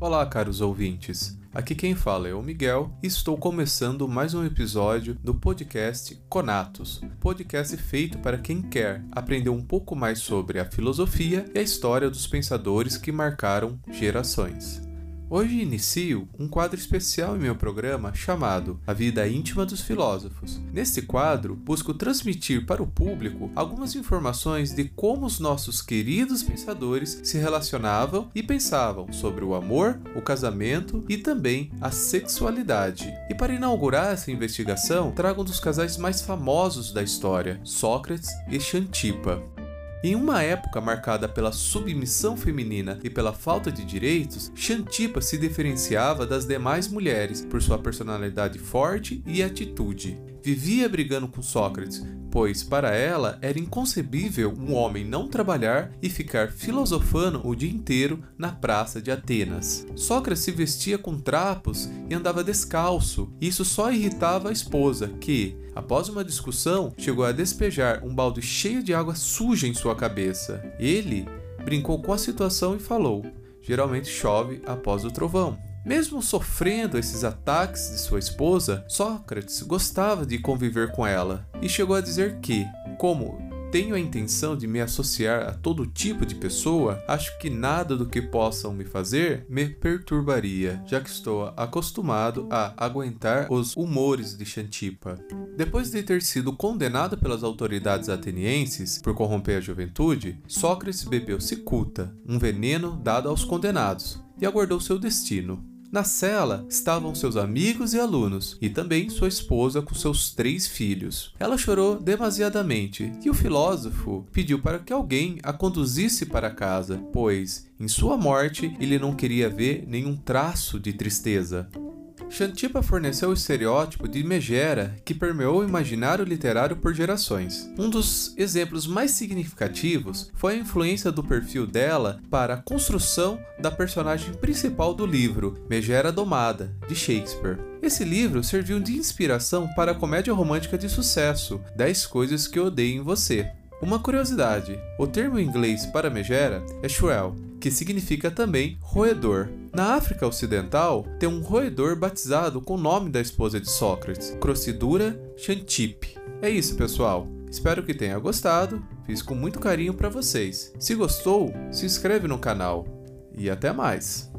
Olá, caros ouvintes. Aqui quem fala é o Miguel e estou começando mais um episódio do podcast Conatos, podcast feito para quem quer aprender um pouco mais sobre a filosofia e a história dos pensadores que marcaram gerações. Hoje inicio um quadro especial em meu programa chamado A Vida Íntima dos Filósofos. Neste quadro, busco transmitir para o público algumas informações de como os nossos queridos pensadores se relacionavam e pensavam sobre o amor, o casamento e também a sexualidade. E para inaugurar essa investigação, trago um dos casais mais famosos da história, Sócrates e Xantipa. Em uma época marcada pela submissão feminina e pela falta de direitos, Xantipa se diferenciava das demais mulheres por sua personalidade forte e atitude. Vivia brigando com Sócrates, pois para ela era inconcebível um homem não trabalhar e ficar filosofando o dia inteiro na praça de Atenas. Sócrates se vestia com trapos e andava descalço. Isso só irritava a esposa, que, após uma discussão, chegou a despejar um balde cheio de água suja em sua cabeça. Ele brincou com a situação e falou: Geralmente chove após o trovão. Mesmo sofrendo esses ataques de sua esposa, Sócrates gostava de conviver com ela e chegou a dizer que, como tenho a intenção de me associar a todo tipo de pessoa, acho que nada do que possam me fazer me perturbaria, já que estou acostumado a aguentar os humores de Xantipa. Depois de ter sido condenado pelas autoridades atenienses por corromper a juventude, Sócrates bebeu cicuta, um veneno dado aos condenados, e aguardou seu destino. Na cela estavam seus amigos e alunos, e também sua esposa com seus três filhos. Ela chorou demasiadamente e o filósofo pediu para que alguém a conduzisse para casa, pois, em sua morte, ele não queria ver nenhum traço de tristeza. Xantipa forneceu o estereótipo de megera que permeou o imaginário literário por gerações. Um dos exemplos mais significativos foi a influência do perfil dela para a construção da personagem principal do livro, Megera Domada, de Shakespeare. Esse livro serviu de inspiração para a comédia romântica de sucesso 10 Coisas que Odeio em Você. Uma curiosidade: o termo em inglês para megera é shriel, que significa também roedor. Na África Ocidental, tem um roedor batizado com o nome da esposa de Sócrates, Crossidura Xantippe. É isso, pessoal. Espero que tenha gostado. Fiz com muito carinho para vocês. Se gostou, se inscreve no canal. E até mais!